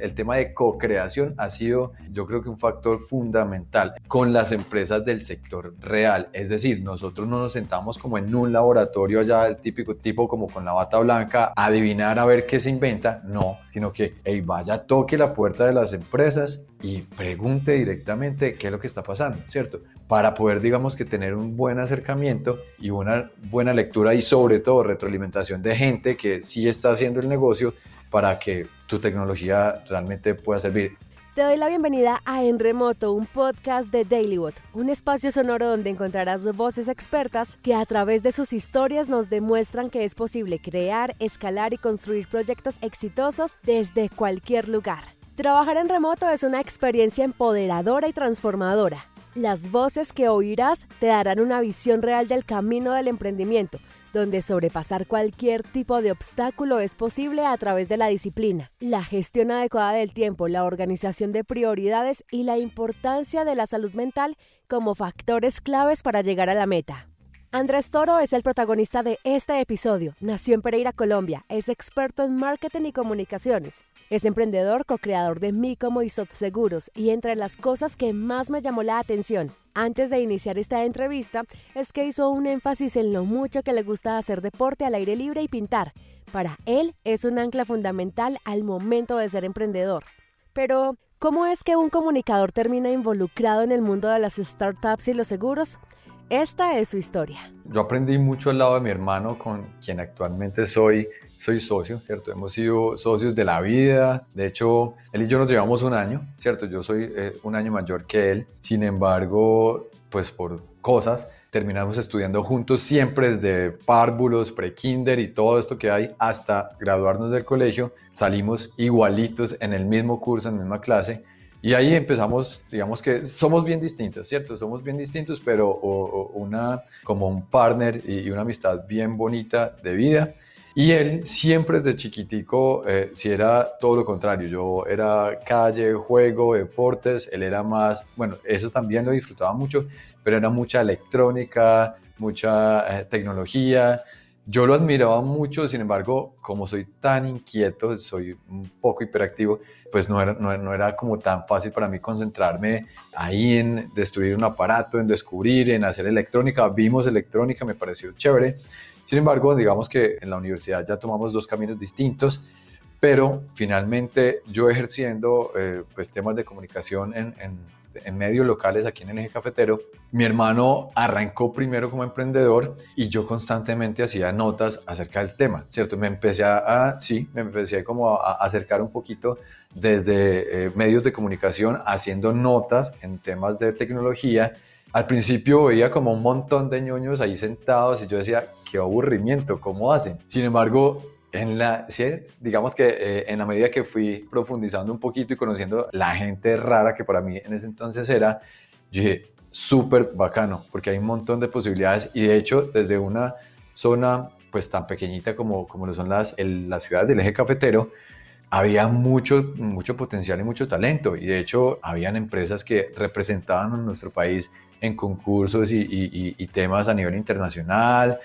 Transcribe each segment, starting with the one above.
El tema de co-creación ha sido, yo creo que un factor fundamental con las empresas del sector real. Es decir, nosotros no nos sentamos como en un laboratorio allá, el típico tipo como con la bata blanca, adivinar a ver qué se inventa. No, sino que, hey, vaya, toque la puerta de las empresas y pregunte directamente qué es lo que está pasando, ¿cierto? Para poder, digamos que tener un buen acercamiento y una buena lectura y sobre todo retroalimentación de gente que sí está haciendo el negocio para que tu tecnología realmente pueda servir. Te doy la bienvenida a En Remoto, un podcast de DailyWot, un espacio sonoro donde encontrarás voces expertas que a través de sus historias nos demuestran que es posible crear, escalar y construir proyectos exitosos desde cualquier lugar. Trabajar en remoto es una experiencia empoderadora y transformadora. Las voces que oirás te darán una visión real del camino del emprendimiento donde sobrepasar cualquier tipo de obstáculo es posible a través de la disciplina, la gestión adecuada del tiempo, la organización de prioridades y la importancia de la salud mental como factores claves para llegar a la meta. Andrés Toro es el protagonista de este episodio. Nació en Pereira, Colombia. Es experto en marketing y comunicaciones. Es emprendedor, co-creador de Micomo y Seguros y entre las cosas que más me llamó la atención antes de iniciar esta entrevista es que hizo un énfasis en lo mucho que le gusta hacer deporte al aire libre y pintar. Para él es un ancla fundamental al momento de ser emprendedor. Pero, ¿cómo es que un comunicador termina involucrado en el mundo de las startups y los seguros? Esta es su historia. Yo aprendí mucho al lado de mi hermano, con quien actualmente soy, soy socio, ¿cierto? Hemos sido socios de la vida. De hecho, él y yo nos llevamos un año, ¿cierto? Yo soy eh, un año mayor que él. Sin embargo, pues por cosas, terminamos estudiando juntos siempre desde párvulos, pre-kinder y todo esto que hay hasta graduarnos del colegio. Salimos igualitos en el mismo curso, en la misma clase y ahí empezamos, digamos que somos bien distintos, ¿cierto? Somos bien distintos, pero una, como un partner y una amistad bien bonita de vida. Y él siempre desde chiquitico, eh, si era todo lo contrario, yo era calle, juego, deportes, él era más, bueno, eso también lo disfrutaba mucho, pero era mucha electrónica, mucha eh, tecnología. Yo lo admiraba mucho, sin embargo, como soy tan inquieto, soy un poco hiperactivo, pues no era, como tan fácil para mí concentrarme ahí en destruir un aparato, en descubrir, en hacer electrónica. Vimos electrónica, me pareció chévere. Sin embargo, digamos que en la universidad ya tomamos dos caminos distintos, pero finalmente yo ejerciendo eh, pues temas de comunicación en, en medios locales aquí en el eje cafetero, mi hermano arrancó primero como emprendedor y yo constantemente hacía notas acerca del tema, ¿cierto? Me empecé a, sí, me empecé como a acercar un poquito desde eh, medios de comunicación haciendo notas en temas de tecnología. Al principio veía como un montón de ñoños ahí sentados y yo decía, qué aburrimiento, ¿cómo hacen? Sin embargo, en la, digamos que eh, en la medida que fui profundizando un poquito y conociendo la gente rara que para mí en ese entonces era, yo dije, súper bacano, porque hay un montón de posibilidades y de hecho desde una zona pues tan pequeñita como, como lo son las, las ciudades del eje cafetero, había mucho, mucho potencial y mucho talento. Y de hecho, habían empresas que representaban a nuestro país en concursos y, temas a nivel internacional.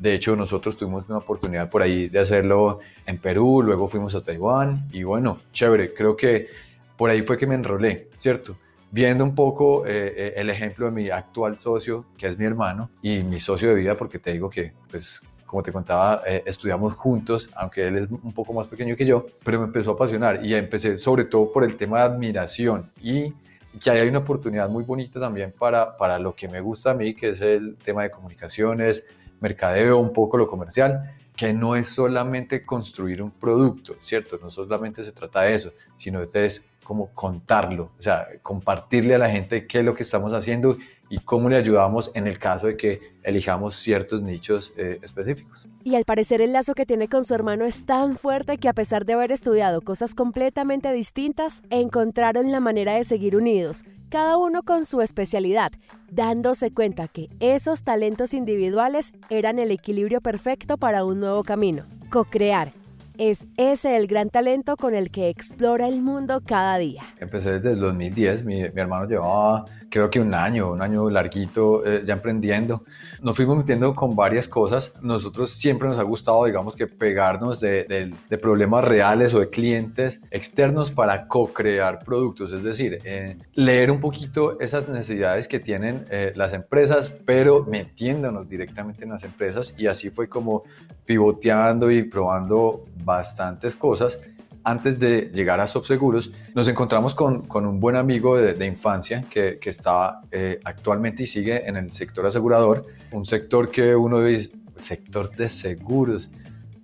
De hecho, nosotros tuvimos una oportunidad por ahí de hacerlo en Perú, luego fuimos a Taiwán y bueno, chévere, creo que por ahí fue que me enrolé, ¿cierto? Viendo un poco eh, eh, el ejemplo de mi actual socio, que es mi hermano, y mi socio de vida, porque te digo que pues como te contaba, eh, estudiamos juntos, aunque él es un poco más pequeño que yo, pero me empezó a apasionar y empecé sobre todo por el tema de admiración y que hay una oportunidad muy bonita también para, para lo que me gusta a mí, que es el tema de comunicaciones, mercadeo, un poco lo comercial, que no es solamente construir un producto, ¿cierto? No solamente se trata de eso, sino de es como contarlo, o sea, compartirle a la gente qué es lo que estamos haciendo y cómo le ayudamos en el caso de que elijamos ciertos nichos eh, específicos. Y al parecer el lazo que tiene con su hermano es tan fuerte que a pesar de haber estudiado cosas completamente distintas, encontraron la manera de seguir unidos, cada uno con su especialidad, dándose cuenta que esos talentos individuales eran el equilibrio perfecto para un nuevo camino, co-crear es ese el gran talento con el que explora el mundo cada día. Empecé desde el 2010, mi, mi hermano llevaba creo que un año, un año larguito eh, ya emprendiendo. Nos fuimos metiendo con varias cosas. Nosotros siempre nos ha gustado, digamos que pegarnos de, de, problemas reales o de clientes externos para co-crear productos, es decir, eh, leer un poquito esas necesidades que tienen eh, las empresas, pero metiéndonos directamente en las empresas y así fue como pivoteando y probando bastantes cosas antes de llegar a Subseguros, nos encontramos con, con un buen amigo de, infancia que, que estaba eh, actualmente y sigue en el sector asegurador, un sector que uno dice, sector de seguros.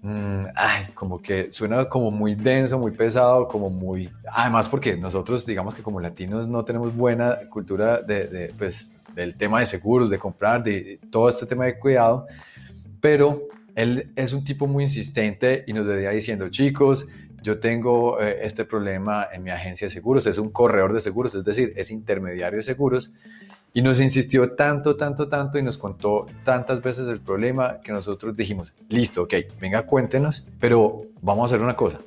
Mm, ay, como que suena como muy denso, muy pesado, como muy... Además porque nosotros, digamos que como latinos no tenemos buena cultura de, de pues, del tema de seguros, de comprar, de todo este tema de cuidado, pero él es un tipo muy insistente y nos venía diciendo, chicos, yo tengo eh, este problema en mi agencia de seguros, es un corredor de seguros, es decir, es intermediario de seguros, y nos insistió tanto, tanto, tanto y nos contó tantas veces el problema que nosotros dijimos, listo, ok, venga, cuéntenos, pero vamos a hacer una cosa.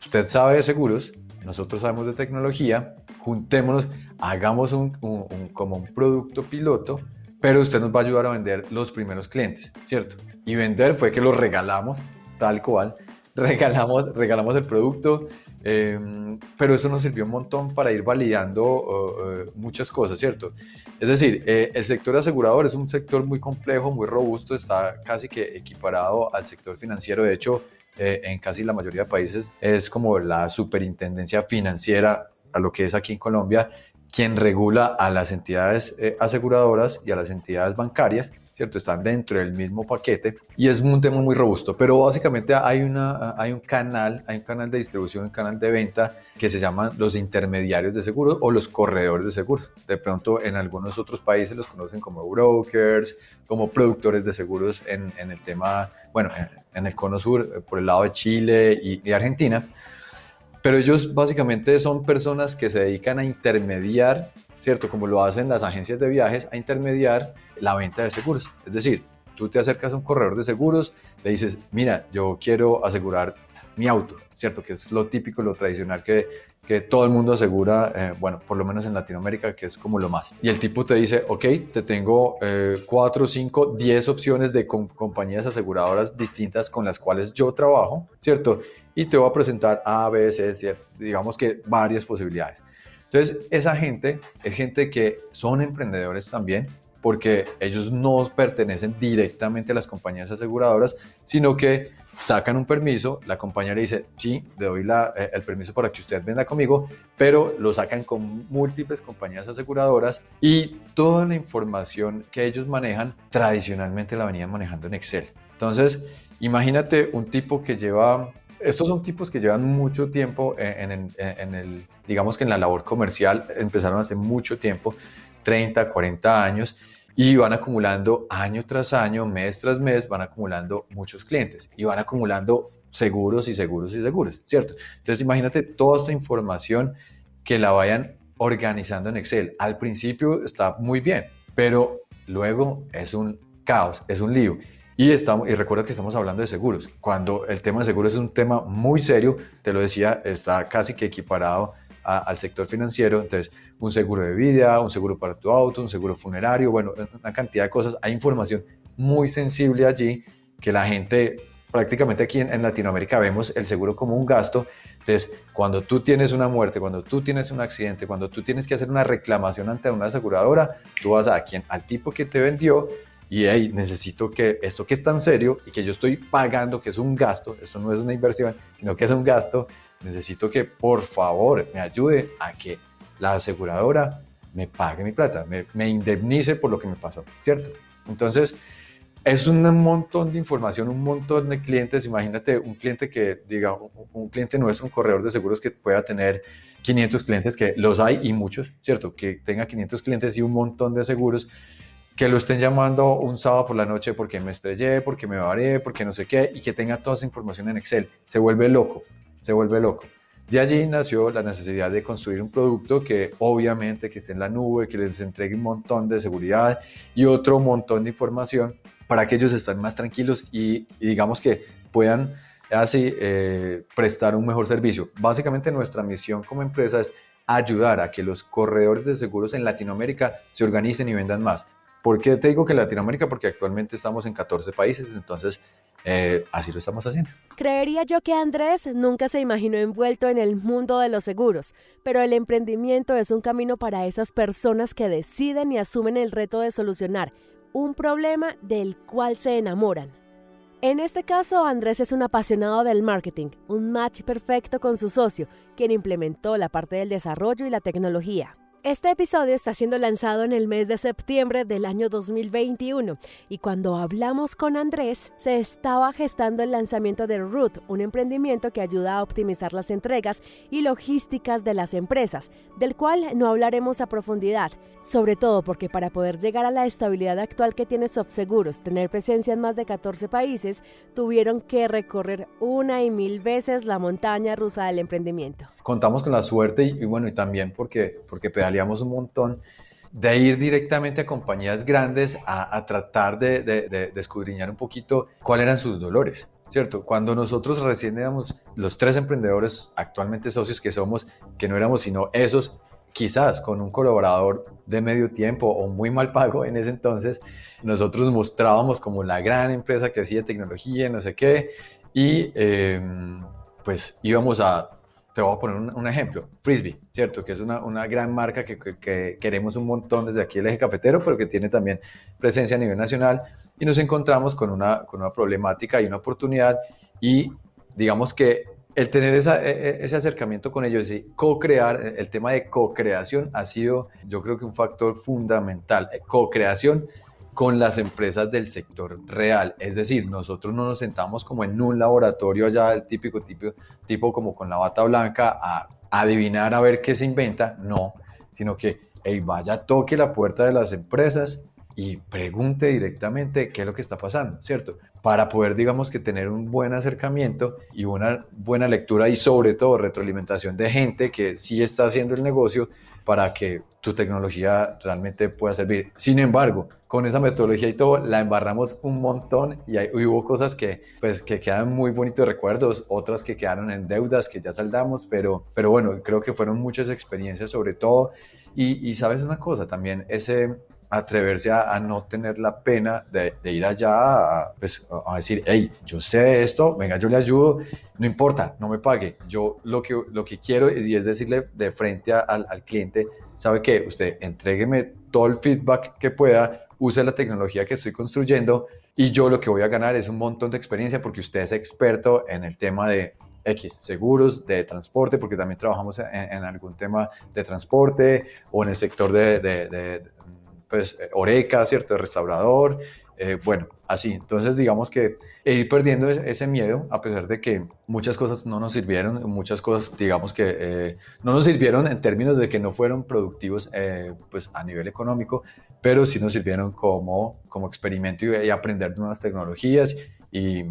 Usted sabe de seguros, nosotros sabemos de tecnología, juntémonos, hagamos un, como un producto piloto, pero usted nos va a ayudar a vender los primeros clientes, ¿cierto? Y vender fue que los regalamos, tal cual, regalamos, regalamos el producto, em, pero eso nos sirvió un montón para ir validando muchas cosas, ¿cierto? Es decir, eh, el sector asegurador es un sector muy complejo, muy robusto, está casi que equiparado al sector financiero, de hecho, eh, en casi la mayoría de países es como la superintendencia financiera a lo que es aquí en Colombia, quien regula a las entidades eh, aseguradoras y a las entidades bancarias ¿cierto? Están dentro del mismo paquete y es un tema muy robusto, pero básicamente hay, una, hay un canal, hay un canal de distribución, un canal de venta que se llaman los intermediarios de seguros o los corredores de seguros. De pronto en algunos otros países los conocen como brokers, como productores de seguros en, en el tema, bueno, en, el cono sur, por el lado de Chile y, y Argentina. Pero ellos básicamente son personas que se dedican a intermediar ¿cierto? Como lo hacen las agencias de viajes, a intermediar la venta de seguros. Es decir, tú te acercas a un corredor de seguros, le dices, mira, yo quiero asegurar mi auto, ¿cierto? Que es lo típico, lo tradicional que, todo el mundo asegura, eh, bueno, por lo menos en Latinoamérica, que es como lo más. Y el tipo te dice, ok, te tengo eh, 4, 5, 10 opciones de compañías aseguradoras distintas con las cuales yo trabajo, ¿cierto? Y te voy a presentar A, B, C, digamos que varias posibilidades. Entonces, esa gente es gente que son emprendedores también, porque ellos no pertenecen directamente a las compañías aseguradoras, sino que sacan un permiso, la compañía le dice, sí, le doy la, eh, el permiso para que usted venda conmigo, pero lo sacan con múltiples compañías aseguradoras y toda la información que ellos manejan, tradicionalmente la venían manejando en Excel. Entonces, imagínate un tipo que lleva estos son tipos que llevan mucho tiempo en, el, digamos que en la labor comercial, empezaron hace mucho tiempo, 30, 40 años, y van acumulando año tras año, mes tras mes, van acumulando muchos clientes y van acumulando seguros y seguros y seguros, ¿cierto? Entonces imagínate toda esta información que la vayan organizando en Excel. Al principio está muy bien, pero luego es un caos, es un lío. Y, estamos, y recuerda que estamos hablando de seguros. Cuando el tema de seguros es un tema muy serio, te lo decía, está casi que equiparado al sector financiero. Entonces, un seguro de vida, un seguro para tu auto, un seguro funerario, bueno, una cantidad de cosas. Hay información muy sensible allí que la gente, prácticamente aquí en, Latinoamérica, vemos el seguro como un gasto. Entonces, cuando tú tienes una muerte, cuando tú tienes un accidente, cuando tú tienes que hacer una reclamación ante una aseguradora, tú vas a quien, al tipo que te vendió y hey, necesito que esto que es tan serio y que yo estoy pagando, que es un gasto, esto no es una inversión, sino que es un gasto, necesito que por favor me ayude a que la aseguradora me pague mi plata, me, indemnice por lo que me pasó, ¿cierto? Entonces, es un montón de información, un montón de clientes. Imagínate un cliente que diga, un cliente es un corredor de seguros que pueda tener 500 clientes, que los hay y muchos, ¿cierto? Que tenga 500 clientes y un montón de seguros que lo estén llamando un sábado por la noche porque me estrellé, porque me varé, porque no sé qué, y que tenga toda esa información en Excel. Se vuelve loco, se vuelve loco. De allí nació la necesidad de construir un producto que obviamente que esté en la nube, que les entregue un montón de seguridad y otro montón de información para que ellos estén más tranquilos y, digamos que puedan así eh, prestar un mejor servicio. Básicamente nuestra misión como empresa es ayudar a que los corredores de seguros en Latinoamérica se organicen y vendan más. ¿Por qué te digo que Latinoamérica? Porque actualmente estamos en 14 países, entonces eh, así lo estamos haciendo. Creería yo que Andrés nunca se imaginó envuelto en el mundo de los seguros, pero el emprendimiento es un camino para esas personas que deciden y asumen el reto de solucionar un problema del cual se enamoran. En este caso, Andrés es un apasionado del marketing, un match perfecto con su socio, quien implementó la parte del desarrollo y la tecnología. Este episodio está siendo lanzado en el mes de septiembre del año 2021 y cuando hablamos con Andrés se estaba gestando el lanzamiento de Root, un emprendimiento que ayuda a optimizar las entregas y logísticas de las empresas, del cual no hablaremos a profundidad, sobre todo porque para poder llegar a la estabilidad actual que tiene SoftSeguros, tener presencia en más de 14 países, tuvieron que recorrer una y mil veces la montaña rusa del emprendimiento. Contamos con la suerte y, bueno, y también porque, porque pedaleamos un montón de ir directamente a compañías grandes a, tratar de, de, escudriñar un poquito cuáles eran sus dolores, ¿cierto? Cuando nosotros recién éramos los tres emprendedores actualmente socios que somos, que no éramos sino esos, quizás con un colaborador de medio tiempo o muy mal pago en ese entonces, nosotros mostrábamos como la gran empresa que hacía tecnología, no sé qué, y em, pues íbamos a te voy a poner un, ejemplo, Frisbee, ¿cierto? Que es una, una gran marca que, que, queremos un montón desde aquí el eje cafetero, pero que tiene también presencia a nivel nacional. Y nos encontramos con una, con una problemática y una oportunidad. Y digamos que el tener esa, e, e, ese acercamiento con ellos y co-crear, el tema de co-creación ha sido yo creo que un factor fundamental, co-creación con las empresas del sector real. Es decir, nosotros no nos sentamos como en un laboratorio allá, el típico tipo, tipo como con la bata blanca, a adivinar a ver qué se inventa. No, sino que hey, vaya, toque la puerta de las empresas y pregunte directamente qué es lo que está pasando, ¿cierto? Para poder, digamos, que tener un buen acercamiento y una buena lectura y sobre todo retroalimentación de gente que sí está haciendo el negocio para que tu tecnología realmente pueda servir. Sin embargo, con esa metodología y todo, la embarramos un montón y, hubo cosas que, pues, que quedan muy bonitos recuerdos, otras que quedaron en deudas que ya saldamos, pero, pero bueno, creo que fueron muchas experiencias sobre todo. Y, y sabes una cosa, también ese, atreverse a, no tener la pena de, ir allá a, pues, a, decir, hey, yo sé esto, venga, yo le ayudo, no importa, no me pague. Yo lo que, lo que quiero es, y es decirle de frente al, al cliente, ¿sabe qué? Usted entrégueme todo el feedback que pueda, use la tecnología que estoy construyendo y yo lo que voy a ganar es un montón de experiencia porque usted es experto en el tema de X, seguros de transporte, porque también trabajamos en, algún tema de transporte o en el sector de, pues, eh, Oreca, ¿cierto? Restaurador, eh, bueno, así. Entonces, digamos que ir perdiendo ese miedo, a pesar de que muchas cosas no nos sirvieron, muchas cosas, digamos que eh, no nos sirvieron en términos de que no fueron productivos, pues a nivel económico, pero sí nos sirvieron como, como experimento y, aprender nuevas tecnologías y,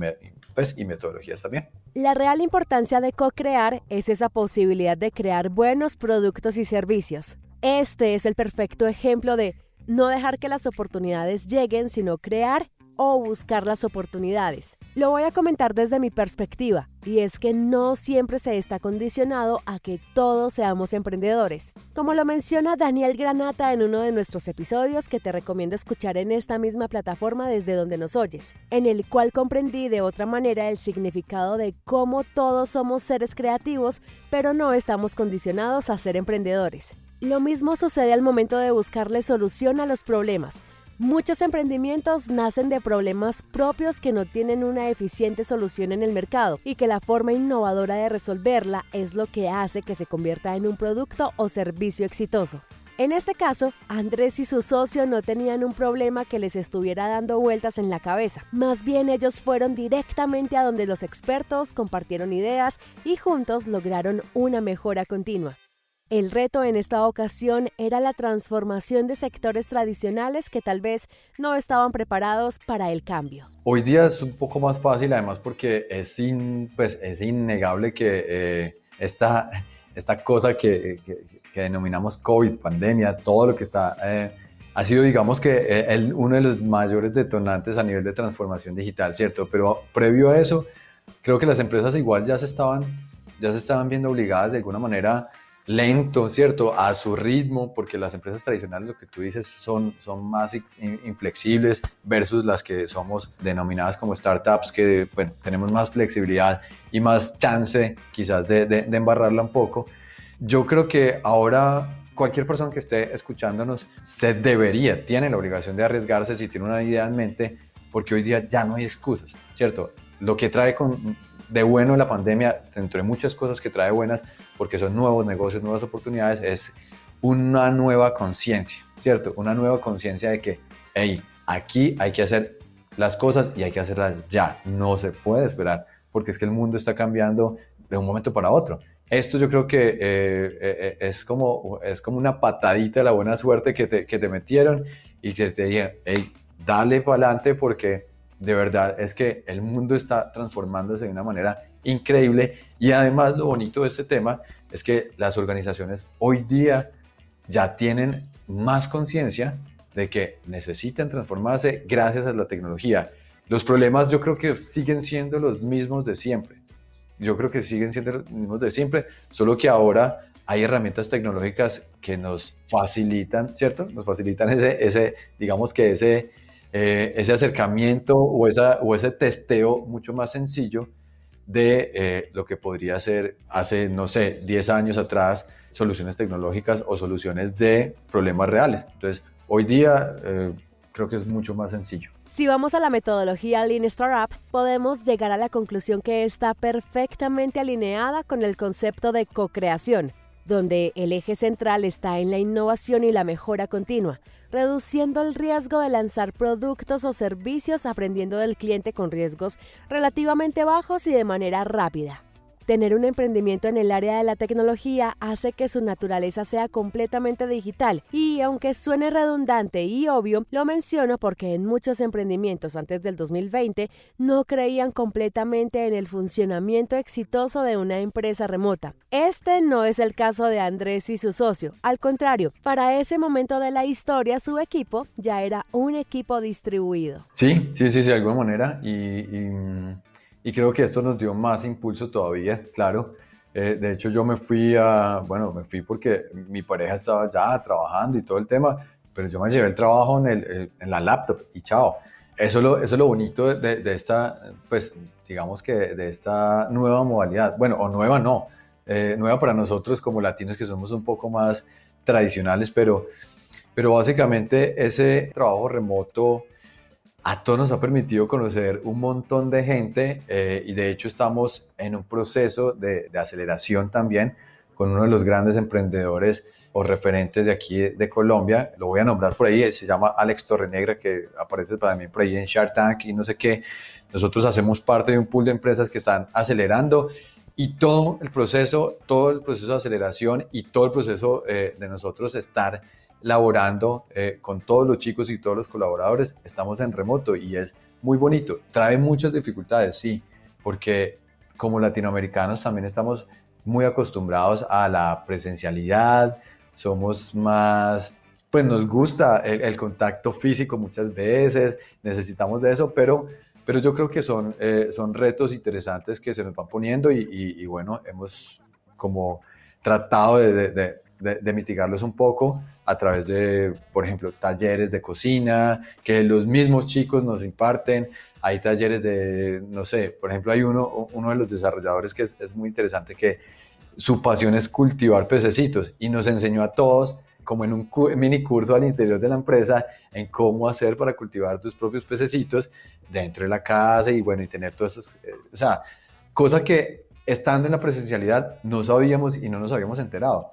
pues, y metodologías también. La real importancia de co-crear es esa posibilidad de crear buenos productos y servicios. Este es el perfecto ejemplo de no dejar que las oportunidades lleguen, sino crear o buscar las oportunidades. Lo voy a comentar desde mi perspectiva, y es que no siempre se está condicionado a que todos seamos emprendedores. Como lo menciona Daniel Granata en uno de nuestros episodios que te recomiendo escuchar en esta misma plataforma desde donde nos oyes, en el cual comprendí de otra manera el significado de cómo todos somos seres creativos, pero no estamos condicionados a ser emprendedores. Lo mismo sucede al momento de buscarle solución a los problemas. Muchos emprendimientos nacen de problemas propios que no tienen una eficiente solución en el mercado y que la forma innovadora de resolverla es lo que hace que se convierta en un producto o servicio exitoso. En este caso, Andrés y su socio no tenían un problema que les estuviera dando vueltas en la cabeza. Más bien ellos fueron directamente a donde los expertos compartieron ideas y juntos lograron una mejora continua. El reto en esta ocasión era la transformación de sectores tradicionales que tal vez no estaban preparados para el cambio. Hoy día es un poco más fácil, además porque es, pues, es innegable que eh, esta, esta cosa que, que, denominamos COVID, pandemia, todo lo que está, eh, ha sido, digamos que, eh, uno de los mayores detonantes a nivel de transformación digital, ¿cierto? Pero previo a eso, creo que las empresas igual ya se estaban, ya se estaban viendo obligadas de alguna manera lento, ¿cierto? A su ritmo, porque las empresas tradicionales, lo que tú dices, son, son más inflexibles versus las que somos denominadas como startups, que bueno, tenemos más flexibilidad y más chance quizás de, de, de embarrarla un poco. Yo creo que ahora cualquier persona que esté escuchándonos se debería, tiene la obligación de arriesgarse si tiene una idea en mente, porque hoy día ya no hay excusas, ¿cierto? Lo que trae con, de bueno la pandemia, dentro de muchas cosas que trae buenas, porque son nuevos negocios, nuevas oportunidades, es una nueva conciencia, ¿cierto? Una nueva conciencia de que, hey, aquí hay que hacer las cosas y hay que hacerlas ya, no se puede esperar, porque es que el mundo está cambiando de un momento para otro. Esto yo creo que eh, eh, eh, es, como, es como una patadita de la buena suerte que te, que te metieron y que te digan, hey, dale para adelante porque de verdad es que el mundo está transformándose de una manera increíble y además lo bonito de este tema es que las organizaciones hoy día ya tienen más conciencia de que necesitan transformarse gracias a la tecnología. Los problemas yo creo que siguen siendo los mismos de siempre. Yo creo que siguen siendo los mismos de siempre, solo que ahora hay herramientas tecnológicas que nos facilitan, ¿cierto? Nos facilitan ese, ese digamos que ese, eh, ese acercamiento o, esa, ese testeo mucho más sencillo de eh, lo que podría ser hace, no sé, 10 años atrás, soluciones tecnológicas o soluciones de problemas reales. Entonces, hoy día eh, creo que es mucho más sencillo. Si vamos a la metodología Lean Startup, podemos llegar a la conclusión que está perfectamente alineada con el concepto de co-creación, donde el eje central está en la innovación y la mejora continua reduciendo el riesgo de lanzar productos o servicios aprendiendo del cliente con riesgos relativamente bajos y de manera rápida. Tener un emprendimiento en el área de la tecnología hace que su naturaleza sea completamente digital y aunque suene redundante y obvio, lo menciono porque en muchos emprendimientos antes del 2020 no creían completamente en el funcionamiento exitoso de una empresa remota. Este no es el caso de Andrés y su socio, al contrario, para ese momento de la historia su equipo ya era un equipo distribuido. Sí, sí, sí, de alguna manera y y creo que esto nos dio más impulso todavía, claro. Eh, de hecho, yo me fui a, bueno, me fui porque mi pareja estaba ya trabajando y todo el tema, pero yo me llevé el trabajo en, el, en la laptop y chao. Eso es lo, eso es lo bonito de, de, esta, pues, digamos que de esta nueva modalidad. Bueno, o nueva no, eh, nueva para nosotros como latinos que somos un poco más tradicionales, pero, pero básicamente ese trabajo remoto a todos nos ha permitido conocer un montón de gente eh, y de hecho estamos en un proceso de, aceleración también con uno de los grandes emprendedores o referentes de aquí de, Colombia, lo voy a nombrar por ahí, se llama Alex Torrenegra, que aparece también por ahí en Shark Tank y no sé qué. Nosotros hacemos parte de un pool de empresas que están acelerando y todo el proceso, todo el proceso de aceleración y todo el proceso eh, de nosotros estar laborando eh, con todos los chicos y todos los colaboradores, estamos en remoto y es muy bonito. Trae muchas dificultades, sí, porque como latinoamericanos también estamos muy acostumbrados a la presencialidad, somos más, pues nos gusta el, contacto físico muchas veces, necesitamos de eso, pero, pero yo creo que son, eh, son retos interesantes que se nos van poniendo y, bueno, hemos como tratado de de, mitigarlos un poco a través de, por ejemplo, talleres de cocina, que los mismos chicos nos imparten. Hay talleres de, no sé, por ejemplo, hay uno, uno de los desarrolladores que es, muy interesante, que su pasión es cultivar pececitos y nos enseñó a todos, como en un mini curso al interior de la empresa, en cómo hacer para cultivar tus propios pececitos dentro de la casa y bueno, y tener todas esas, eh, o sea, cosa que estando en la presencialidad no sabíamos y no nos habíamos enterado.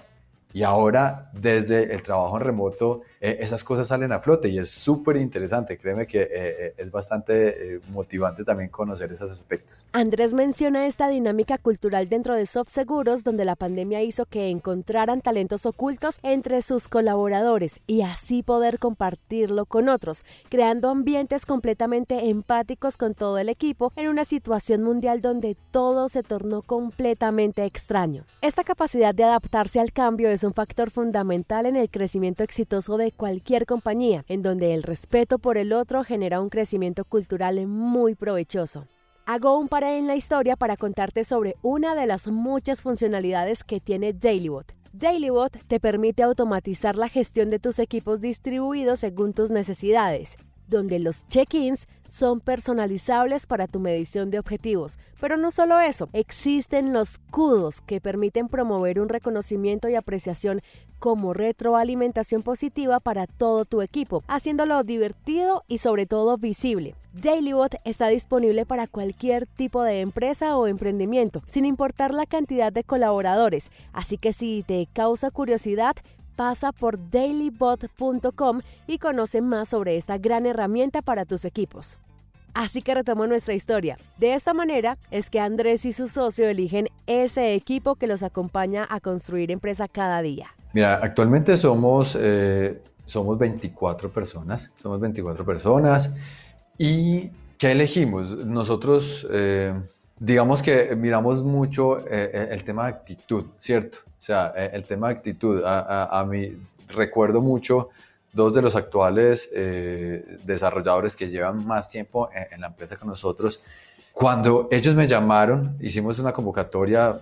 Y ahora, desde el trabajo en remoto, eh, esas cosas salen a flote y es súper interesante. Créeme que eh, eh, es bastante motivante también conocer esos aspectos. Andrés menciona esta dinámica cultural dentro de Soft Seguros, donde la pandemia hizo que encontraran talentos ocultos entre sus colaboradores y así poder compartirlo con otros, creando ambientes completamente empáticos con todo el equipo en una situación mundial donde todo se tornó completamente extraño. Esta capacidad de adaptarse al cambio es un factor fundamental en el crecimiento exitoso cualquier compañía, en donde el respeto por el otro genera un crecimiento cultural muy provechoso. Hago un paré en la historia para contarte sobre una de las muchas funcionalidades que tiene DailyBot. DailyBot te permite automatizar la gestión de tus equipos distribuidos según tus necesidades donde los check-ins son personalizables para tu medición de objetivos. Pero no solo eso, existen los kudos que permiten promover un reconocimiento y apreciación como retroalimentación positiva para todo tu equipo, haciéndolo divertido y sobre todo visible. DailyBot está disponible para cualquier tipo de empresa o emprendimiento, sin importar la cantidad de colaboradores, así que si te causa curiosidad, pasa por dailybot.com y conoce más sobre esta gran herramienta para tus equipos. Así que retomo nuestra historia. De esta manera es que Andrés y su socio eligen ese equipo que los acompaña a construir empresa cada día. Mira, actualmente somos, eh, somos 24 personas, somos 24 personas y ¿qué elegimos? Nosotros, eh, digamos que miramos mucho eh, el tema de actitud, ¿cierto? O sea, e, el tema de actitud, a, mí recuerdo mucho dos de los actuales eh, desarrolladores que llevan más tiempo en, la empresa con nosotros. Cuando ellos me llamaron, hicimos una convocatoria,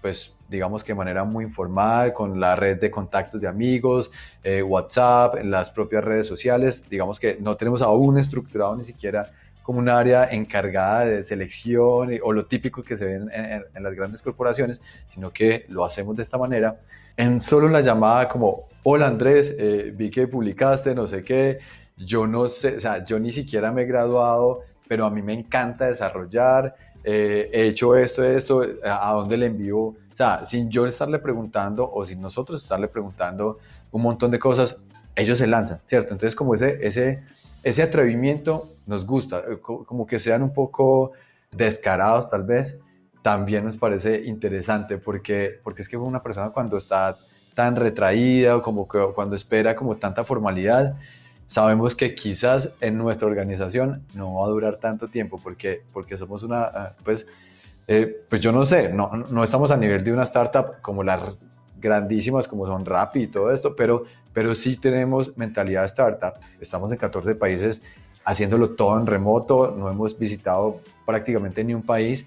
pues digamos que de manera muy informal, con la red de contactos de amigos, eh, WhatsApp, en las propias redes sociales. Digamos que no tenemos aún estructurado ni siquiera como un área encargada de selección o lo típico que se ve en, las grandes corporaciones, sino que lo hacemos de esta manera. En solo una llamada como, hola Andrés, eh, vi que publicaste, no sé qué, yo no sé, o sea, yo ni siquiera me he graduado, pero a mí me encanta desarrollar, eh, he hecho esto, esto, a dónde le envío, o sea, sin yo estarle preguntando o sin nosotros estarle preguntando un montón de cosas, ellos se lanzan, ¿cierto? Entonces como ese, ese, ese atrevimiento nos gusta, eh, como que sean un poco descarados tal vez, también nos parece interesante porque, porque es que una persona cuando está tan retraída o como que cuando espera como tanta formalidad, sabemos que quizás en nuestra organización no va a durar tanto tiempo porque, porque somos una, ah, pues, eh, pues yo no sé, no, no estamos a nivel de una startup como las grandísimas como son Rappi y todo esto, pero, pero sí tenemos mentalidad startup. Estamos en 14 países haciéndolo todo en remoto, no hemos visitado prácticamente ni un país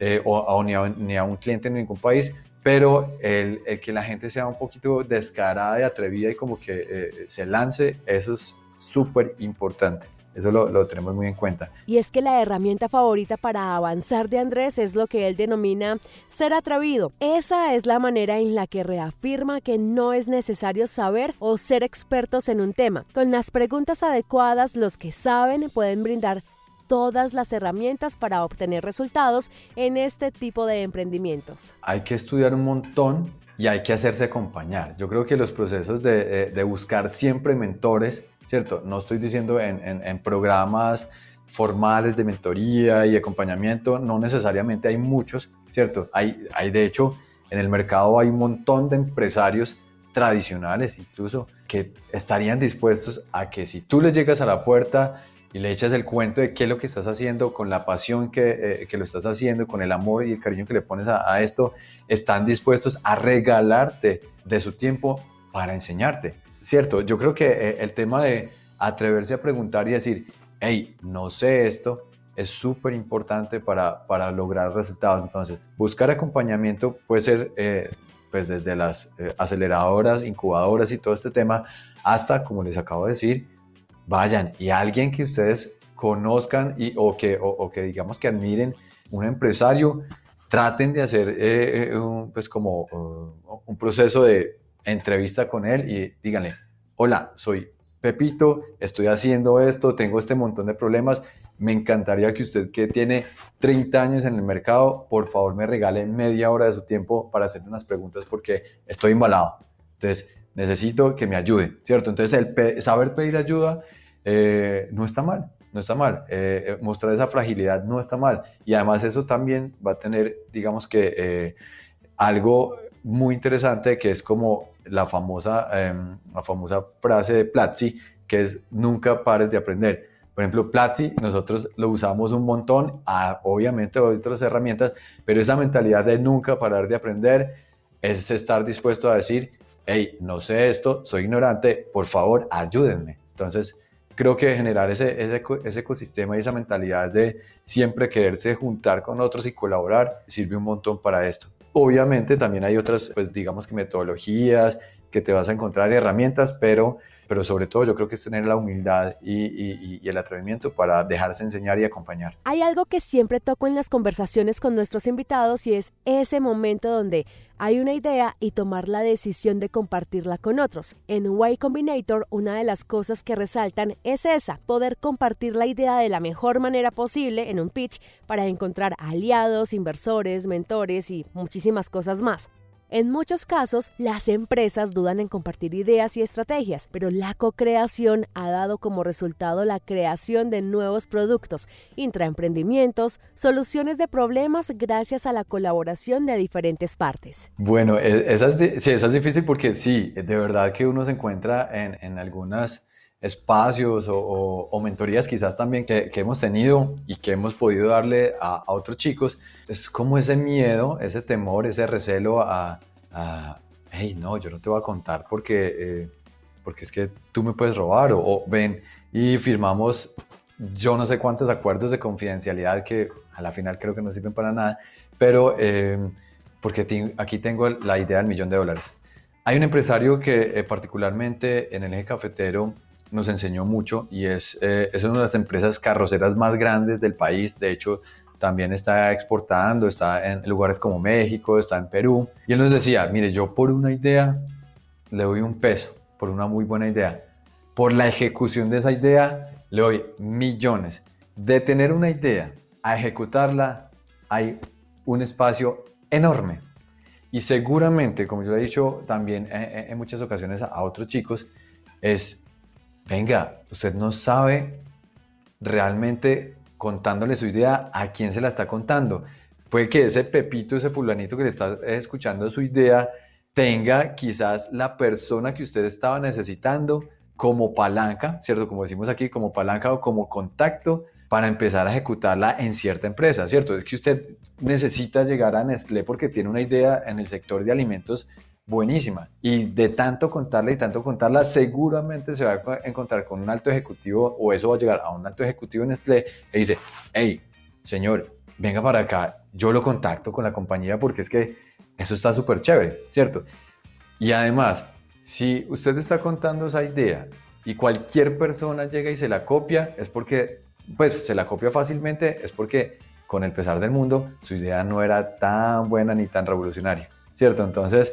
eh, o, ni, a, un cliente en ningún país, pero el, que la gente sea un poquito descarada y atrevida y como que eh, se lance, eso es súper importante. Eso lo, tenemos muy en cuenta. Y es que la herramienta favorita para avanzar de Andrés es lo que él denomina ser atrevido. Esa es la manera en la que reafirma que no es necesario saber o ser expertos en un tema. Con las preguntas adecuadas, los que saben pueden brindar todas las herramientas para obtener resultados en este tipo de emprendimientos. Hay que estudiar un montón y hay que hacerse acompañar. Yo creo que los procesos de, eh, de buscar siempre mentores ¿cierto? No estoy diciendo en, programas formales de mentoría y acompañamiento, no necesariamente hay muchos, ¿cierto? Hay, hay de hecho, en el mercado hay un montón de empresarios tradicionales incluso que estarían dispuestos a que si tú le llegas a la puerta y le echas el cuento de qué es lo que estás haciendo, con la pasión que, eh, que lo estás haciendo, con el amor y el cariño que le pones a, a esto, están dispuestos a regalarte de su tiempo para enseñarte. Cierto, yo creo que eh, el tema de atreverse a preguntar y decir, hey, no sé esto, es súper importante para, para, lograr resultados. Entonces, buscar acompañamiento puede ser eh, pues desde las eh, aceleradoras, incubadoras y todo este tema, hasta, como les acabo de decir, vayan y alguien que ustedes conozcan y, o, que, o, que digamos que admiren, un empresario, traten de hacer pues como un proceso de entrevista con él y díganle, hola, soy Pepito, estoy haciendo esto, tengo este montón de problemas, me encantaría que usted que tiene 30 años en el mercado, por favor me regale media hora de su tiempo para hacer unas preguntas porque estoy embalado. Entonces, necesito que me ayude, ¿cierto? Entonces, el saber pedir ayuda eh, no está mal, no está mal. Eh, eh, mostrar esa fragilidad no está mal. Y además eso también va a tener, digamos que, algo muy interesante que es como la famosa, em, la famosa frase de Platzi, que es nunca pares de aprender. Por ejemplo, Platzi, nosotros lo usamos un montón, a, obviamente otras herramientas, pero esa mentalidad de nunca parar de aprender es estar dispuesto a decir, hey, no sé esto, soy ignorante, por favor, ayúdenme. Entonces, creo que generar ese, ese, ese ecosistema y esa mentalidad de siempre quererse juntar con otros y colaborar sirve un montón para esto. Obviamente también hay otras, pues digamos que metodologías, que te vas a encontrar herramientas, pero pero sobre todo yo creo que es tener la humildad y, el atrevimiento para dejarse enseñar y acompañar. Hay algo que siempre toco en las conversaciones con nuestros invitados y es ese momento donde hay una idea y tomar la decisión de compartirla con otros. En Y Combinator, una de las cosas que resaltan es esa, poder compartir la idea de la mejor manera posible en un pitch para encontrar aliados, inversores, mentores y muchísimas cosas más. En muchos casos, las empresas dudan en compartir ideas y estrategias, pero la co-creación ha dado como resultado la creación de nuevos productos, intraemprendimientos, soluciones de problemas gracias a la colaboración de diferentes partes. Bueno, e, esa es, sí, esa es difícil porque sí, de verdad que uno se encuentra en, en algunos espacios o, mentorías quizás también que, hemos tenido y que hemos podido darle a, a otros chicos es como ese miedo, ese temor, ese recelo a, hey, no, yo no te voy a contar porque, eh, porque es que tú me puedes robar o, ven y firmamos yo no sé cuántos acuerdos de confidencialidad que a la final creo que no sirven para nada, pero eh, porque aquí tengo la idea del millón de dólares. Hay un empresario que eh, particularmente en el eje cafetero nos enseñó mucho y es, es una de las empresas carroceras más grandes del país. De hecho, también está exportando, está en lugares como México, está en Perú. Y él nos decía, mire, yo por una idea le doy un peso, por una muy buena idea. Por la ejecución de esa idea le doy millones. De tener una idea a ejecutarla hay un espacio enorme. Y seguramente, como yo le he dicho también en muchas ocasiones a otros chicos, es, venga, usted no sabe realmente contándole su idea, ¿a quién se la está contando? Puede que ese Pepito, ese fulanito que le está escuchando su idea, tenga quizás la persona que usted estaba necesitando como palanca, ¿cierto? Como decimos aquí, como palanca o como contacto para empezar a ejecutarla en cierta empresa, ¿cierto? Es que usted necesita llegar a Nestlé porque tiene una idea en el sector de alimentos buenísima. Y de tanto contarla y tanto contarla, seguramente se va a encontrar con un alto ejecutivo o eso va a llegar a un alto ejecutivo en Nestlé y dice, hey, señor, venga para acá, yo lo contacto con la compañía porque es que eso está súper chévere, ¿cierto? Y además, si usted está contando esa idea y cualquier persona llega y se la copia, es porque, pues se la copia fácilmente, es porque con el pesar del mundo, su idea no era tan buena ni tan revolucionaria, ¿cierto? Entonces,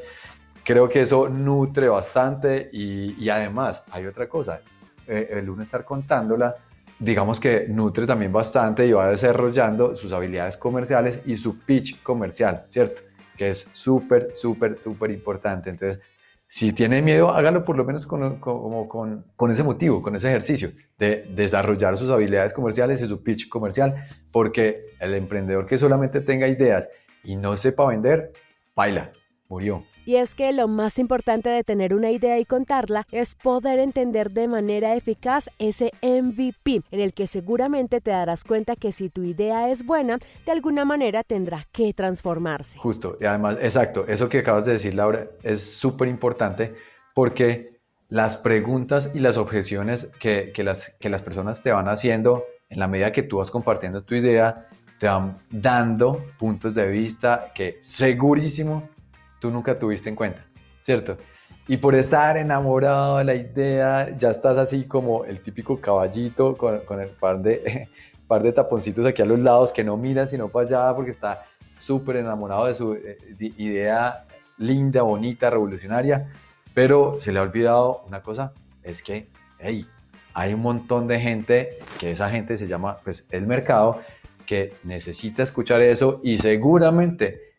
creo que eso nutre bastante y, además hay otra cosa, eh, el uno estar contándola, digamos que nutre también bastante y va desarrollando sus habilidades comerciales y su pitch comercial, ¿cierto? Que es súper, súper, súper importante. Entonces, si tiene miedo, hágalo por lo menos con, con, con, con, ese motivo, con ese ejercicio de desarrollar sus habilidades comerciales y su pitch comercial, porque el emprendedor que solamente tenga ideas y no sepa vender, baila, murió. Y es que lo más importante de tener una idea y contarla es poder entender de manera eficaz ese MVP, en el que seguramente te darás cuenta que si tu idea es buena, de alguna manera tendrá que transformarse. Justo, y además, exacto, eso que acabas de decir, Laura, es súper importante porque las preguntas y las objeciones que, que, las, que las personas te van haciendo en la medida que tú vas compartiendo tu idea, te van dando puntos de vista que segurísimo tú nunca tuviste en cuenta, ¿cierto? Y por estar enamorado de la idea, ya estás así como el típico caballito con, el par de, par de taponcitos aquí a los lados que no mira sino para allá porque está súper enamorado de su eh, idea linda, bonita, revolucionaria, pero se le ha olvidado una cosa, es que, hay un montón de gente, que esa gente se llama, pues, el mercado, que necesita escuchar eso y seguramente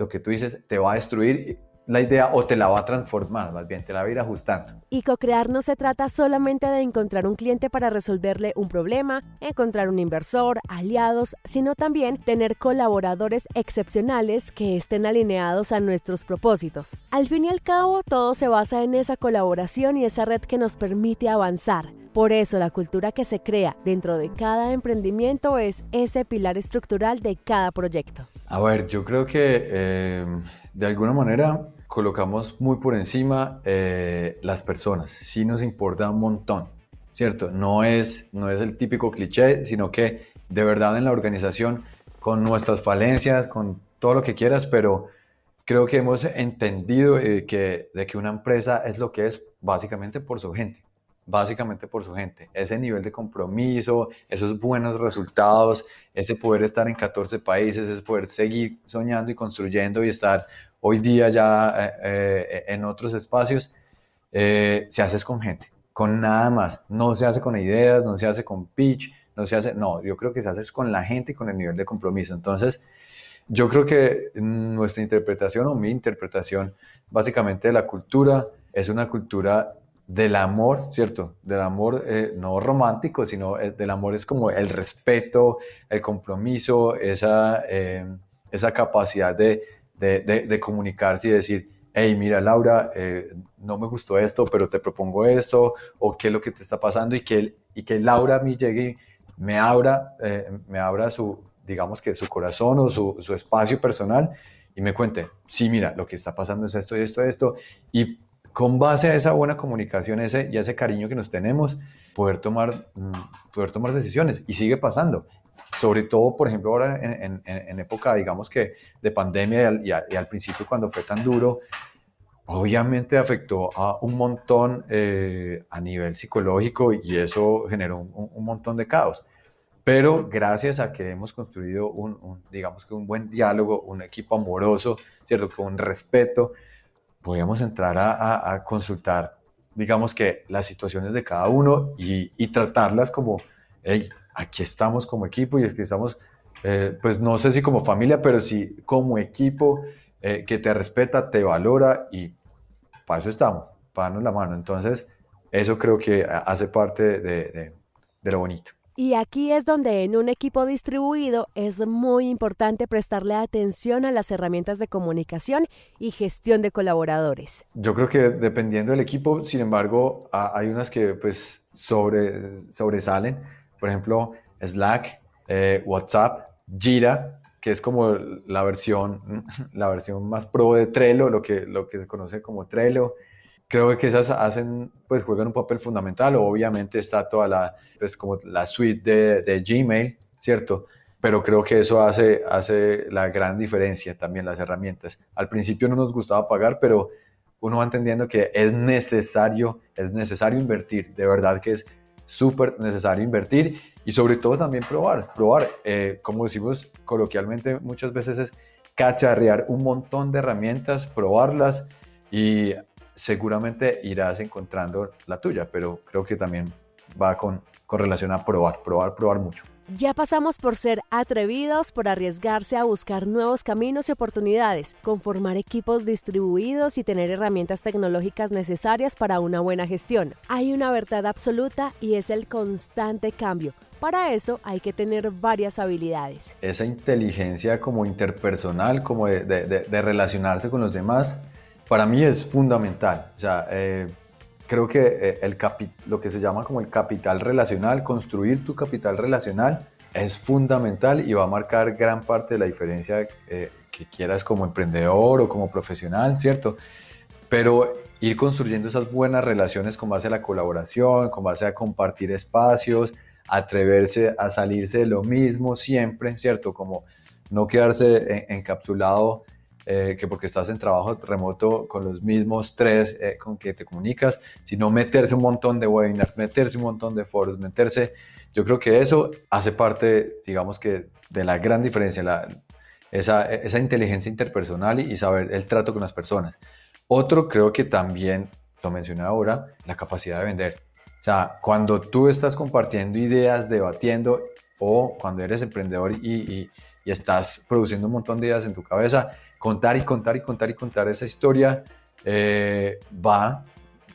lo que tú dices te va a destruir la idea o te la va a transformar, más bien te la va a ir ajustando. Y co-crear no se trata solamente de encontrar un cliente para resolverle un problema, encontrar un inversor, aliados, sino también tener colaboradores excepcionales que estén alineados a nuestros propósitos. Al fin y al cabo, todo se basa en esa colaboración y esa red que nos permite avanzar. Por eso la cultura que se crea dentro de cada emprendimiento es ese pilar estructural de cada proyecto. A ver, yo creo que eh, de alguna manera colocamos muy por encima eh, las personas. Sí nos importa un montón, ¿cierto? No es, no es el típico cliché, sino que de verdad en la organización, con nuestras falencias, con todo lo que quieras, pero creo que hemos entendido eh, que, de que una empresa es lo que es básicamente por su gente, básicamente por su gente. Ese nivel de compromiso, esos buenos resultados, ese poder estar en 14 países, ese poder seguir soñando y construyendo y estar hoy día ya eh, eh, en otros espacios, se hace con gente, con nada más. No se hace con ideas, no se hace con pitch, no se hace, no, yo creo que se hace con la gente y con el nivel de compromiso. Entonces, yo creo que nuestra interpretación o mi interpretación básicamente de la cultura es una cultura del amor, ¿cierto? Del amor eh, no romántico, sino eh, del amor es como el respeto, el compromiso, esa, eh, esa capacidad de, de, de, comunicarse y decir, hey, mira Laura, no me gustó esto, pero te propongo esto, o qué es lo que te está pasando, y que, y que Laura a mí llegue y me abra, me abra su, digamos que su corazón o su, su espacio personal y me cuente, sí, mira, lo que está pasando es esto y esto y esto. Y con base a esa buena comunicación ese, y ese cariño que nos tenemos, poder tomar, mm, poder tomar decisiones. Y sigue pasando. Sobre todo, por ejemplo, ahora en, en, época, digamos que de pandemia y al, y, al, principio cuando fue tan duro, obviamente afectó a un montón eh, a nivel psicológico y eso generó un, un montón de caos. Pero gracias a que hemos construido un, digamos que un buen diálogo, un equipo amoroso, ¿cierto? Con respeto, podíamos entrar a, consultar, digamos que las situaciones de cada uno y, tratarlas como, hey, aquí estamos como equipo y aquí estamos, eh, pues no sé si como familia, pero sí como equipo eh, que te respeta, te valora y para eso estamos, para darnos la mano. Entonces, eso creo que hace parte de lo bonito. Y aquí es donde en un equipo distribuido es muy importante prestarle atención a las herramientas de comunicación y gestión de colaboradores. Yo creo que dependiendo del equipo, sin embargo, hay unas que pues sobre, sobresalen. Por ejemplo, Slack, eh, WhatsApp, Jira, que es como la versión, la versión más pro de Trello, lo que, lo que se conoce como Trello creo que esas hacen, pues juegan un papel fundamental. Obviamente está toda la, pues como la suite de, de Gmail, ¿cierto? Pero creo que eso hace, hace la gran diferencia también las herramientas. Al principio no nos gustaba pagar, pero uno va entendiendo que es necesario, es necesario invertir, de verdad que es súper necesario invertir y sobre todo también probar, probar, eh, como decimos coloquialmente muchas veces es cacharrear un montón de herramientas, probarlas y seguramente irás encontrando la tuya, pero creo que también va con, con relación a probar, probar, probar mucho. Ya pasamos por ser atrevidos, por arriesgarse a buscar nuevos caminos y oportunidades, conformar equipos distribuidos y tener herramientas tecnológicas necesarias para una buena gestión. Hay una verdad absoluta y es el constante cambio. Para eso hay que tener varias habilidades. Esa inteligencia como interpersonal, como de, de, de relacionarse con los demás, para mí es fundamental. O sea, eh, creo que eh, el lo que se llama como el capital relacional, construir tu capital relacional es fundamental y va a marcar gran parte de la diferencia eh, que quieras como emprendedor o como profesional, ¿cierto? Pero ir construyendo esas buenas relaciones con base a la colaboración, con base a compartir espacios, atreverse a salirse de lo mismo siempre, ¿cierto? Como no quedarse encapsulado eh, que porque estás en trabajo remoto con los mismos tres eh, con que te comunicas, sino meterse un montón de webinars, meterse un montón de foros, meterse, yo creo que eso hace parte, digamos que, de la gran diferencia, la, esa, esa inteligencia interpersonal y, saber el trato con las personas. Otro creo que también, lo mencioné ahora, la capacidad de vender. O sea, cuando tú estás compartiendo ideas, debatiendo, o cuando eres emprendedor y, y, y estás produciendo un montón de ideas en tu cabeza, contar y contar y contar y contar esa historia eh, va,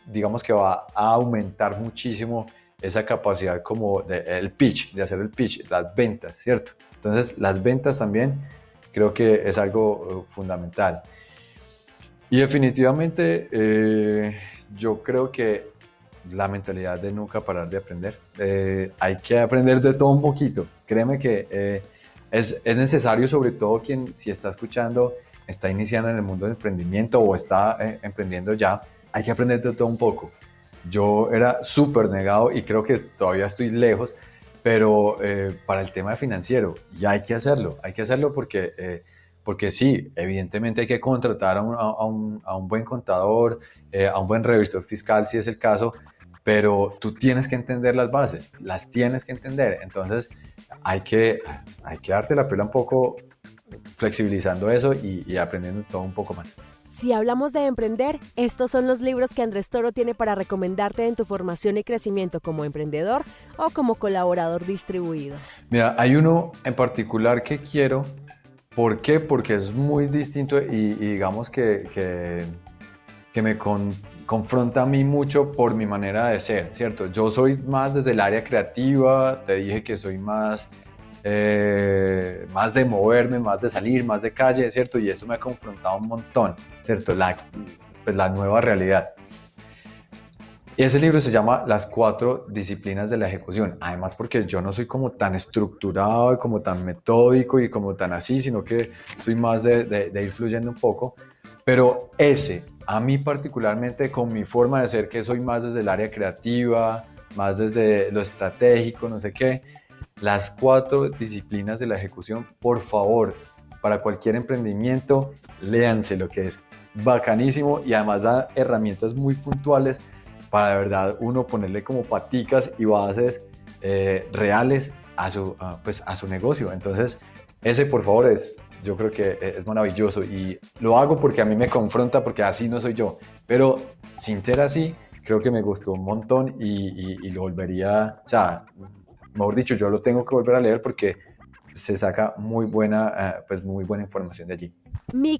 digamos que va a aumentar muchísimo esa capacidad como el pitch, de hacer el pitch, las ventas, ¿cierto? Entonces las ventas también creo que es algo eh, fundamental. Y definitivamente eh, yo creo que la mentalidad de nunca parar de aprender. hay que aprender de todo un poquito. Créeme que es, es, necesario, sobre todo quien si está escuchando está iniciando en el mundo del emprendimiento o está eh, emprendiendo ya, hay que aprender de todo un poco. Yo era súper negado y creo que todavía estoy lejos, pero eh, para el tema financiero ya hay que hacerlo, hay que hacerlo porque, eh, porque sí, evidentemente hay que contratar a un, a un, a un buen contador, a un buen revisor fiscal si es el caso, pero tú tienes que entender las bases, las tienes que entender, entonces hay que, hay que darte la pela un poco flexibilizando eso y, y aprendiendo todo un poco más. Si hablamos de emprender, estos son los libros que Andrés Toro tiene para recomendarte en tu formación y crecimiento como emprendedor o como colaborador distribuido. Mira, hay uno en particular que quiero. ¿Por qué? Porque es muy distinto y, digamos que, que, que me confronta a mí mucho por mi manera de ser, ¿cierto? Yo soy más desde el área creativa, te dije que soy más eh, más de moverme, más de salir, más de calle, ¿cierto? Y eso me ha confrontado un montón, ¿cierto? La, pues la nueva realidad. Y ese libro se llama Las cuatro disciplinas de la ejecución. Además porque yo no soy como tan estructurado y como tan metódico y como tan así, sino que soy más de, de ir fluyendo un poco. Pero ese, a mí particularmente con mi forma de ser, que soy más desde el área creativa, más desde lo estratégico, no sé qué, las cuatro disciplinas de la ejecución, por favor, para cualquier emprendimiento, léanse lo que es bacanísimo y además da herramientas muy puntuales para de verdad uno ponerle como paticas y bases eh, reales a su, pues, a su negocio. Entonces, ese por favor es, yo creo que es maravilloso y lo hago porque a mí me confronta porque así no soy yo. Pero sin ser así, creo que me gustó un montón y, lo volvería, mejor dicho, yo lo tengo que volver a leer porque se saca muy buena, eh, pues muy buena información de allí.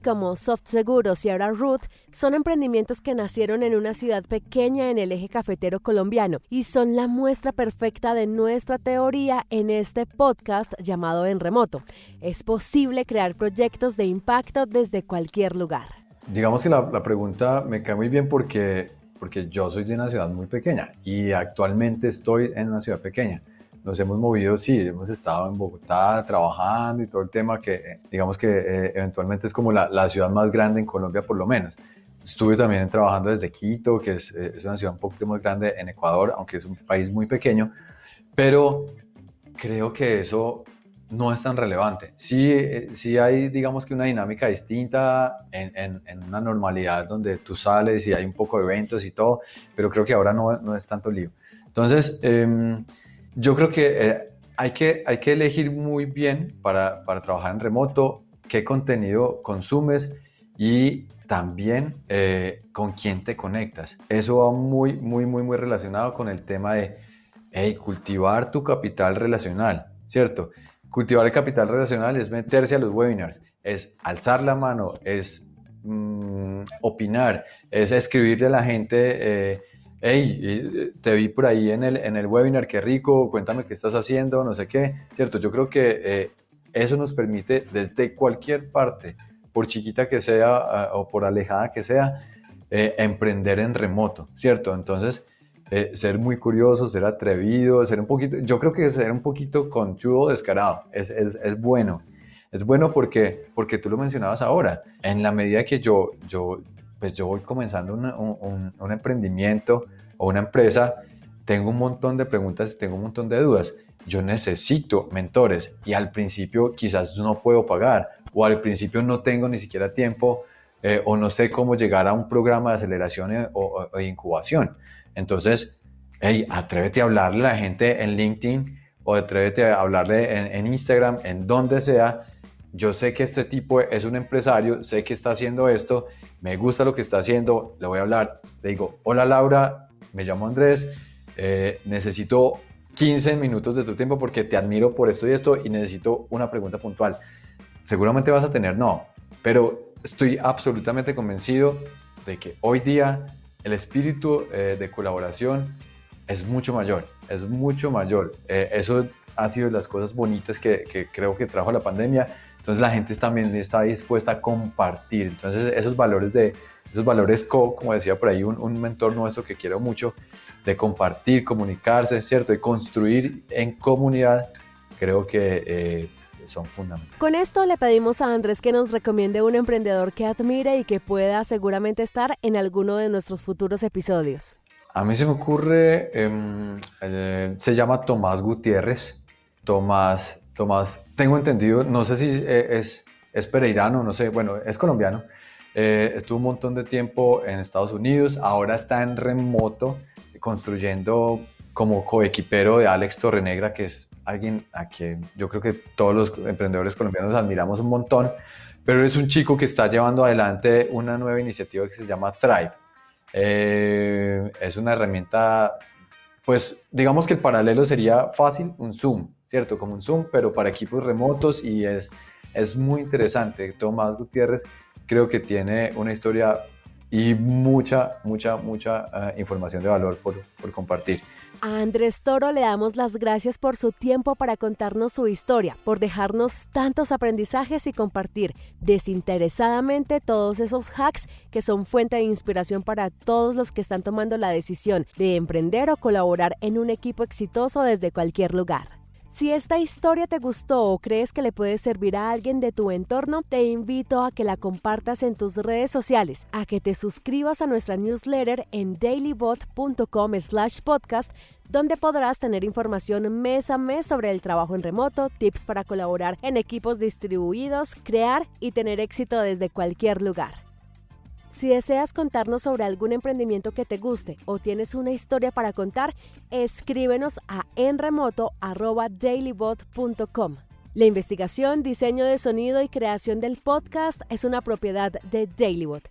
como Soft Seguros y ahora Root son emprendimientos que nacieron en una ciudad pequeña en el eje cafetero colombiano y son la muestra perfecta de nuestra teoría en este podcast llamado En Remoto. Es posible crear proyectos de impacto desde cualquier lugar. Digamos que la, la pregunta me cae muy bien porque, porque yo soy de una ciudad muy pequeña y actualmente estoy en una ciudad pequeña nos hemos movido, sí, hemos estado en Bogotá trabajando y todo el tema que eh, digamos que eh, eventualmente es como la, la, ciudad más grande en Colombia por lo menos. Estuve también trabajando desde Quito, que es, eh, es, una ciudad un poquito más grande en Ecuador, aunque es un país muy pequeño, pero creo que eso no es tan relevante. Sí, sí hay, digamos que una dinámica distinta en, en, en, una normalidad donde tú sales y hay un poco de eventos y todo, pero creo que ahora no, no es tanto lío. Entonces, eh, yo creo que, eh, hay que hay que elegir muy bien para, para, trabajar en remoto qué contenido consumes y también eh, con quién te conectas. Eso va muy, muy, muy, muy relacionado con el tema de cultivar tu capital relacional, ¿cierto? Cultivar el capital relacional es meterse a los webinars, es alzar la mano, es mm, opinar, es escribirle a la gente. Eh, hey, eh, te vi por ahí en el, en el webinar, qué rico, cuéntame qué estás haciendo, no sé qué, ¿cierto? Yo creo que eh, eso nos permite desde cualquier parte, por chiquita que sea o por alejada que sea, eh, emprender en remoto, ¿cierto? Entonces, ser muy curioso, ser atrevido, ser un poquito, yo creo que ser un poquito conchudo, descarado, es, es, es bueno. Es bueno porque, porque tú lo mencionabas ahora, en la medida que yo, yo, pues yo voy comenzando un, un, emprendimiento o una empresa, tengo un montón de preguntas, tengo un montón de dudas. Yo necesito mentores y al principio quizás no puedo pagar o al principio no tengo ni siquiera tiempo eh, o no sé cómo llegar a un programa de aceleración e, o, o, incubación. Entonces, hey, atrévete a hablarle a la gente en LinkedIn o atrévete a hablarle en, en Instagram, en donde sea, yo sé que este tipo es un empresario, sé que está haciendo esto, me gusta lo que está haciendo, le voy a hablar, le digo, hola Laura, me llamo Andrés, eh, necesito 15 minutos de tu tiempo porque te admiro por esto y esto y necesito una pregunta puntual. Seguramente vas a tener no, pero estoy absolutamente convencido de que hoy día el espíritu eh, de colaboración es mucho mayor, es mucho mayor. Eh, eso ha sido las cosas bonitas que, que creo que trajo la pandemia entonces la gente también está dispuesta a compartir. Entonces esos valores de esos valores co, como decía por ahí un, un mentor nuestro que quiero mucho, de compartir, comunicarse, ¿cierto? De construir en comunidad, creo que eh, son fundamentales. Con esto le pedimos a Andrés que nos recomiende un emprendedor que admire y que pueda seguramente estar en alguno de nuestros futuros episodios. A mí se me ocurre, em, eh, se llama Tomás Gutiérrez. Tomás, Tomás, tengo entendido, no sé si eh, es, es pereirano, no sé, bueno, es colombiano. Eh, estuvo un montón de tiempo en Estados Unidos, ahora está en remoto construyendo como coequipero de Alex Torrenegra, que es alguien a quien yo creo que todos los emprendedores colombianos admiramos un montón, pero es un chico que está llevando adelante una nueva iniciativa que se llama Thrive eh, es una herramienta, pues digamos que el paralelo sería fácil, un Zoom, ¿cierto? Como un Zoom, pero para equipos remotos y es, es muy interesante. Tomás Gutiérrez creo que tiene una historia y mucha, mucha, mucha eh, información de valor por, por compartir. A Andrés Toro le damos las gracias por su tiempo para contarnos su historia, por dejarnos tantos aprendizajes y compartir desinteresadamente todos esos hacks que son fuente de inspiración para todos los que están tomando la decisión de emprender o colaborar en un equipo exitoso desde cualquier lugar. Si esta historia te gustó o crees que le puede servir a alguien de tu entorno, te invito a que la compartas en tus redes sociales, a que te suscribas a nuestra newsletter en dailybot.com slash podcast, donde podrás tener información mes a mes sobre el trabajo en remoto, tips para colaborar en equipos distribuidos, crear y tener éxito desde cualquier lugar. Si deseas contarnos sobre algún emprendimiento que te guste o tienes una historia para contar, escríbenos a enremoto.dailybot.com. La investigación, diseño de sonido y creación del podcast es una propiedad de Dailybot.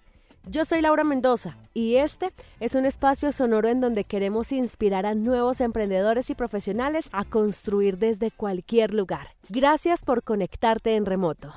Yo soy Laura Mendoza y este es un espacio sonoro en donde queremos inspirar a nuevos emprendedores y profesionales a construir desde cualquier lugar. Gracias por conectarte en remoto.